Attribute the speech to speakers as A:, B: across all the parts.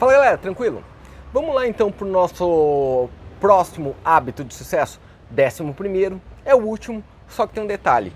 A: Fala galera, tranquilo? Vamos lá então para o nosso próximo hábito de sucesso. Décimo primeiro, é o último, só que tem um detalhe.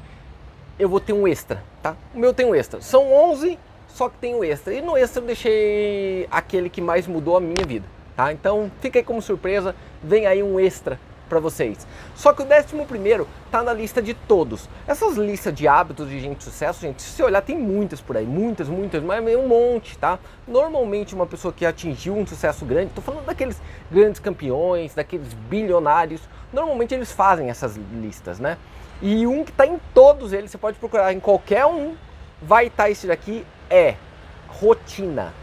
A: Eu vou ter um extra, tá? O meu tem um extra. São 11, só que tem um extra. E no extra eu deixei aquele que mais mudou a minha vida, tá? Então fica aí como surpresa, vem aí um extra para vocês. Só que o décimo primeiro tá na lista de todos. Essas listas de hábitos de gente de sucesso, gente, se você olhar, tem muitas por aí, muitas, muitas, mas um monte, tá? Normalmente uma pessoa que atingiu um sucesso grande, tô falando daqueles grandes campeões, daqueles bilionários, normalmente eles fazem essas listas, né? E um que está em todos eles, você pode procurar em qualquer um, vai estar tá esse daqui, é rotina.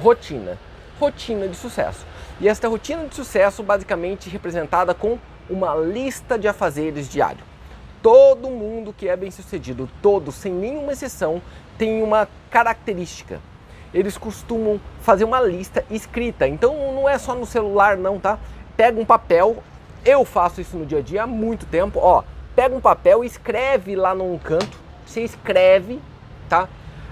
A: Rotina. Rotina de sucesso. E esta rotina de sucesso basicamente representada com uma lista de afazeres diário. Todo mundo que é bem sucedido, todos, sem nenhuma exceção, tem uma característica. Eles costumam fazer uma lista escrita. Então não é só no celular não, tá? Pega um papel. Eu faço isso no dia a dia há muito tempo. Ó, pega um papel e escreve lá num canto. Você escreve, tá?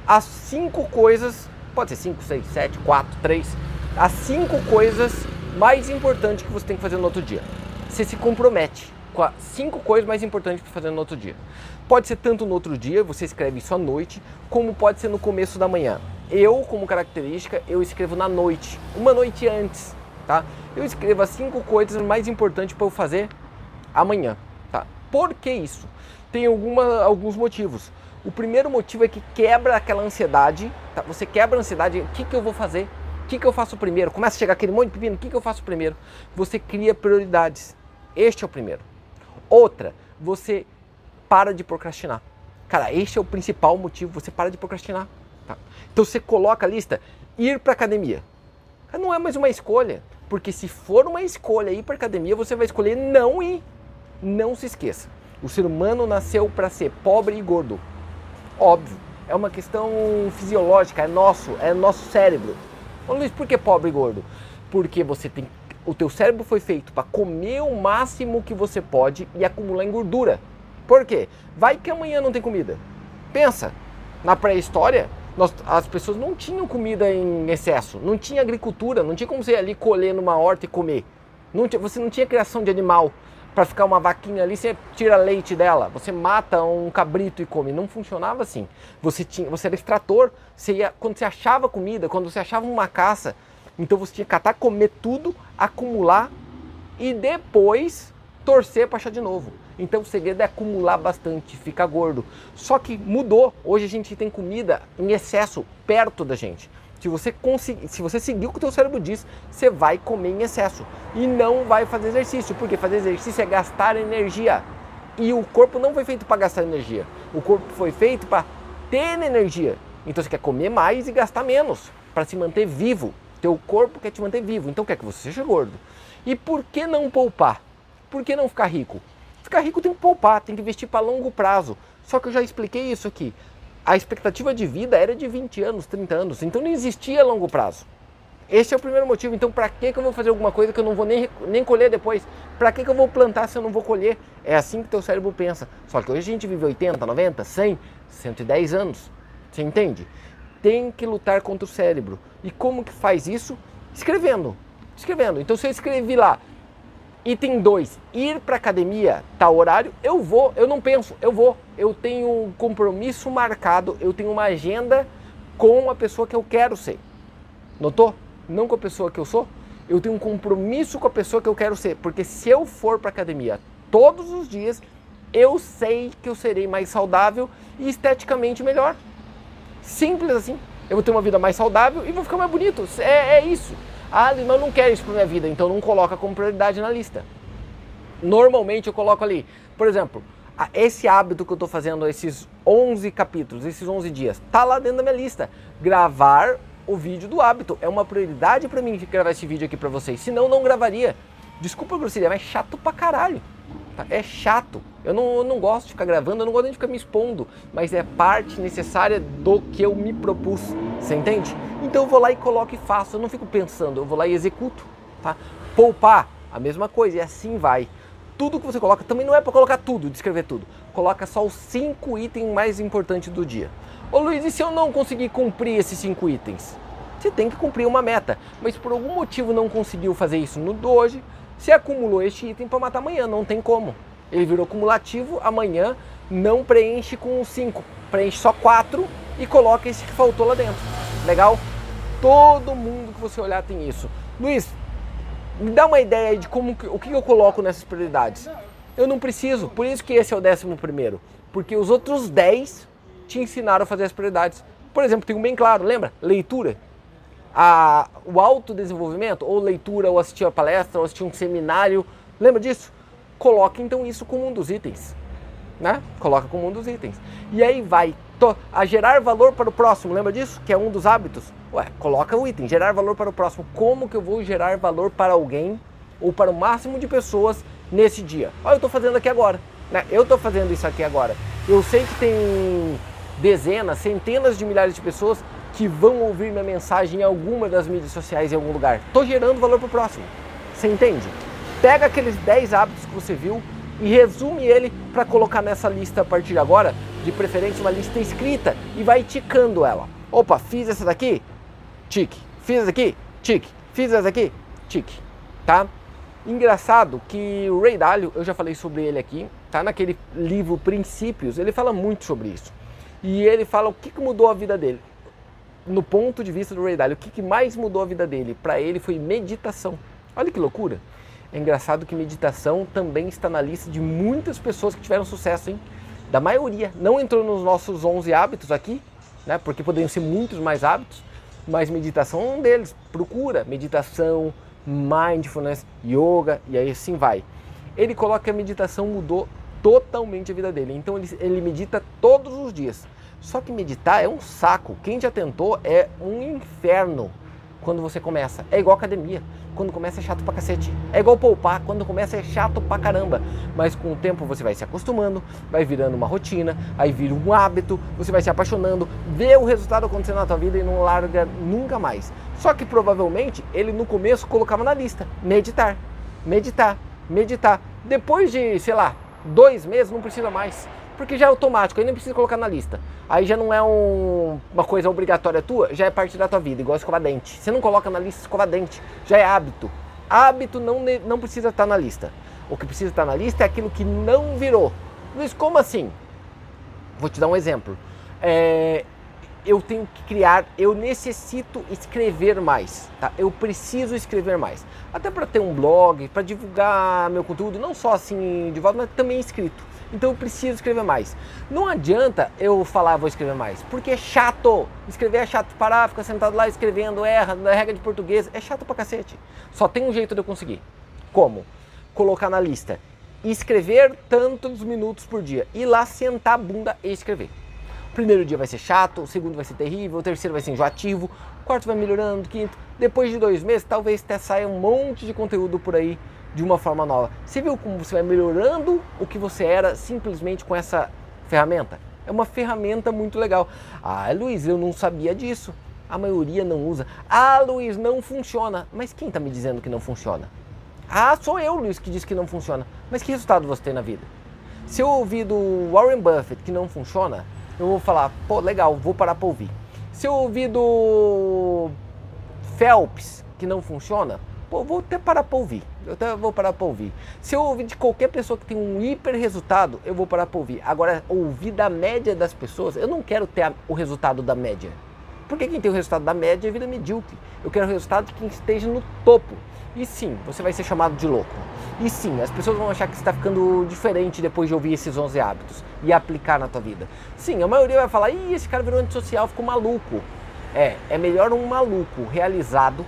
A: As cinco coisas, pode ser cinco, seis, sete, quatro, três as cinco coisas mais importantes que você tem que fazer no outro dia. Você se compromete com as cinco coisas mais importantes para fazer no outro dia. Pode ser tanto no outro dia, você escreve isso à noite, como pode ser no começo da manhã. Eu, como característica, eu escrevo na noite, uma noite antes, tá? Eu escrevo as cinco coisas mais importantes para eu fazer amanhã, tá? Por que isso? Tem alguma, alguns motivos. O primeiro motivo é que quebra aquela ansiedade, tá? Você quebra a ansiedade, o que, que eu vou fazer o que, que eu faço primeiro? Começa a chegar aquele monte de pepino, o que, que eu faço primeiro? Você cria prioridades. Este é o primeiro. Outra, você para de procrastinar. Cara, este é o principal motivo, você para de procrastinar. Tá? Então você coloca a lista, ir para academia. Não é mais uma escolha, porque se for uma escolha ir para academia, você vai escolher não ir. Não se esqueça. O ser humano nasceu para ser pobre e gordo. Óbvio, é uma questão fisiológica, é nosso, é nosso cérebro. Ô Luiz, por que pobre e gordo? Porque você tem. O teu cérebro foi feito para comer o máximo que você pode e acumular em gordura. Por quê? Vai que amanhã não tem comida. Pensa, na pré-história, as pessoas não tinham comida em excesso, não tinha agricultura, não tinha como você ir ali colher numa horta e comer. Não tinha, você não tinha criação de animal para ficar uma vaquinha ali, você tira leite dela, você mata um cabrito e come. Não funcionava assim. Você tinha, você era extrator, você ia, quando você achava comida, quando você achava uma caça, então você tinha que catar, comer tudo, acumular e depois torcer para achar de novo. Então o segredo é acumular bastante, ficar gordo. Só que mudou. Hoje a gente tem comida em excesso perto da gente. Se você conseguir, se você seguir o que o teu cérebro diz, você vai comer em excesso e não vai fazer exercício, porque fazer exercício é gastar energia. E o corpo não foi feito para gastar energia. O corpo foi feito para ter energia. Então você quer comer mais e gastar menos para se manter vivo. Teu corpo quer te manter vivo, então quer que você seja gordo. E por que não poupar? Por que não ficar rico? Ficar rico tem que poupar, tem que investir para longo prazo. Só que eu já expliquei isso aqui a expectativa de vida era de 20 anos, 30 anos, então não existia longo prazo. Esse é o primeiro motivo. Então, para que, que eu vou fazer alguma coisa que eu não vou nem, nem colher depois? Para que, que eu vou plantar se eu não vou colher? É assim que teu cérebro pensa. Só que hoje a gente vive 80, 90, 100, 110 anos. Você entende? Tem que lutar contra o cérebro. E como que faz isso? Escrevendo. Escrevendo. Então, se eu escrevi lá, Item 2, ir para academia, tal horário, eu vou, eu não penso, eu vou. Eu tenho um compromisso marcado, eu tenho uma agenda com a pessoa que eu quero ser. Notou? Não com a pessoa que eu sou. Eu tenho um compromisso com a pessoa que eu quero ser, porque se eu for para academia todos os dias, eu sei que eu serei mais saudável e esteticamente melhor. Simples assim. Eu vou ter uma vida mais saudável e vou ficar mais bonito. É, é isso. Ah, mas eu não quero isso para minha vida, então não coloca como prioridade na lista. Normalmente eu coloco ali, por exemplo, esse hábito que eu estou fazendo, esses 11 capítulos, esses 11 dias, tá lá dentro da minha lista. Gravar o vídeo do hábito é uma prioridade para mim gravar esse vídeo aqui para vocês. Senão não gravaria. Desculpa a grosseria, mas é chato pra caralho. Tá? É chato. Eu não, eu não gosto de ficar gravando, eu não gosto nem de ficar me expondo, mas é parte necessária do que eu me propus. Você entende? Então eu vou lá e coloco e faço. Eu não fico pensando, eu vou lá e executo. Tá? Poupar, a mesma coisa, e assim vai. Tudo que você coloca também não é para colocar tudo, descrever tudo. Coloca só os cinco itens mais importantes do dia. Ô Luiz, e se eu não conseguir cumprir esses cinco itens? você tem que cumprir uma meta. Mas por algum motivo não conseguiu fazer isso no doje, você acumulou este item para matar amanhã, não tem como. Ele virou cumulativo, amanhã não preenche com 5, preenche só 4 e coloca esse que faltou lá dentro. Legal? Todo mundo que você olhar tem isso. Luiz, me dá uma ideia de como o que eu coloco nessas prioridades. Eu não preciso, por isso que esse é o décimo primeiro. Porque os outros 10 te ensinaram a fazer as prioridades. Por exemplo, tem um bem claro, lembra? Leitura. A, o autodesenvolvimento, ou leitura, ou assistir a palestra, ou assistir um seminário. Lembra disso? Coloque então isso como um dos itens. Né? Coloca como um dos itens. E aí vai a gerar valor para o próximo, lembra disso? Que é um dos hábitos. Ué, coloca o item, gerar valor para o próximo. Como que eu vou gerar valor para alguém ou para o máximo de pessoas nesse dia? Olha, eu estou fazendo aqui agora. Né? Eu estou fazendo isso aqui agora. Eu sei que tem dezenas, centenas de milhares de pessoas que vão ouvir minha mensagem em alguma das mídias sociais em algum lugar. Estou gerando valor para o próximo. Você entende? Pega aqueles 10 hábitos que você viu e resume ele para colocar nessa lista a partir de agora, de preferência uma lista escrita e vai ticando ela. Opa, fiz essa daqui? Tique. Fiz essa daqui? Tique. Fiz essa daqui? Tique. Tá? Engraçado que o Ray Dalio, eu já falei sobre ele aqui, tá naquele livro Princípios, ele fala muito sobre isso. E ele fala o que mudou a vida dele. No ponto de vista do Ray Dalio, o que, que mais mudou a vida dele? Para ele foi meditação. Olha que loucura. É engraçado que meditação também está na lista de muitas pessoas que tiveram sucesso, hein? Da maioria. Não entrou nos nossos 11 hábitos aqui, né? Porque poderiam ser muitos mais hábitos, mas meditação é um deles. Procura meditação, mindfulness, yoga e aí assim vai. Ele coloca que a meditação mudou totalmente a vida dele. Então ele, ele medita todos os dias. Só que meditar é um saco. Quem já tentou é um inferno quando você começa. É igual academia. Quando começa é chato pra cacete. É igual poupar. Quando começa é chato pra caramba. Mas com o tempo você vai se acostumando, vai virando uma rotina, aí vira um hábito, você vai se apaixonando, vê o resultado acontecendo na tua vida e não larga nunca mais. Só que provavelmente ele no começo colocava na lista: meditar, meditar, meditar. Depois de, sei lá, dois meses não precisa mais porque já é automático, aí nem precisa colocar na lista. Aí já não é um, uma coisa obrigatória tua, já é parte da tua vida, igual escovar dente. Você não coloca na lista escovar dente, já é hábito. Hábito não, não precisa estar na lista. O que precisa estar na lista é aquilo que não virou. Luiz, como assim? Vou te dar um exemplo. É, eu tenho que criar, eu necessito escrever mais, tá? Eu preciso escrever mais. Até para ter um blog, para divulgar meu conteúdo, não só assim de volta, mas também escrito. Então eu preciso escrever mais. Não adianta eu falar vou escrever mais, porque é chato. Escrever é chato. Parar, ficar sentado lá escrevendo, erra, na regra de português, é chato pra cacete. Só tem um jeito de eu conseguir. Como? Colocar na lista. Escrever tantos minutos por dia. Ir lá, sentar a bunda e escrever. Primeiro dia vai ser chato, o segundo vai ser terrível, o terceiro vai ser enjoativo, o quarto vai melhorando, o quinto. Depois de dois meses, talvez até saia um monte de conteúdo por aí de uma forma nova. Você viu como você vai melhorando o que você era simplesmente com essa ferramenta? É uma ferramenta muito legal. Ah, Luiz, eu não sabia disso. A maioria não usa. Ah, Luiz, não funciona. Mas quem está me dizendo que não funciona? Ah, sou eu, Luiz, que disse que não funciona. Mas que resultado você tem na vida? Se eu ouvir do Warren Buffett que não funciona, eu vou falar, pô, legal, vou parar para ouvir. Se eu ouvir do Phelps que não funciona, pô, vou até parar para ouvir. Eu até vou parar para ouvir. Se eu ouvir de qualquer pessoa que tem um hiper resultado, eu vou parar para ouvir. Agora, ouvir da média das pessoas, eu não quero ter a, o resultado da média. Porque quem tem o resultado da média é vida medíocre. Eu quero o resultado de quem esteja no topo. E sim, você vai ser chamado de louco. E sim, as pessoas vão achar que você está ficando diferente depois de ouvir esses 11 hábitos e aplicar na tua vida. Sim, a maioria vai falar, ih, esse cara virou antissocial, ficou maluco. É, é melhor um maluco realizado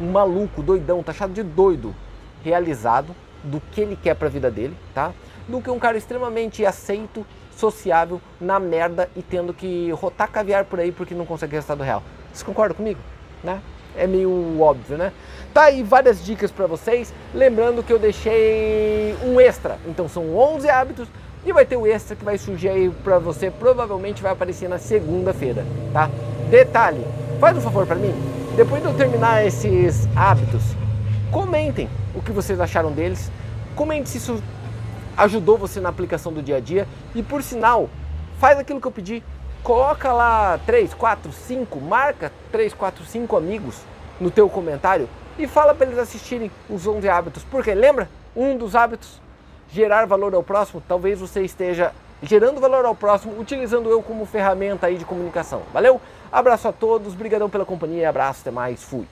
A: um maluco, doidão, taxado de doido, realizado do que ele quer para a vida dele, tá? Do que um cara extremamente aceito, sociável, na merda e tendo que rotar caviar por aí porque não consegue resultado real. Vocês concordam comigo? Né? É meio óbvio, né? Tá aí várias dicas para vocês. Lembrando que eu deixei um extra. Então são 11 hábitos e vai ter o extra que vai surgir aí para você. Provavelmente vai aparecer na segunda-feira, tá? Detalhe, faz um favor para mim depois de eu terminar esses hábitos, comentem o que vocês acharam deles. Comente se isso ajudou você na aplicação do dia a dia. E por sinal, faz aquilo que eu pedi. coloca lá 3, 4, 5, marca 3, 4, 5 amigos no teu comentário e fala para eles assistirem os 11 hábitos. Porque lembra? Um dos hábitos gerar valor ao próximo, talvez você esteja gerando valor ao próximo, utilizando eu como ferramenta aí de comunicação. Valeu? Abraço a todos, brigadão pela companhia, abraço, até mais, fui.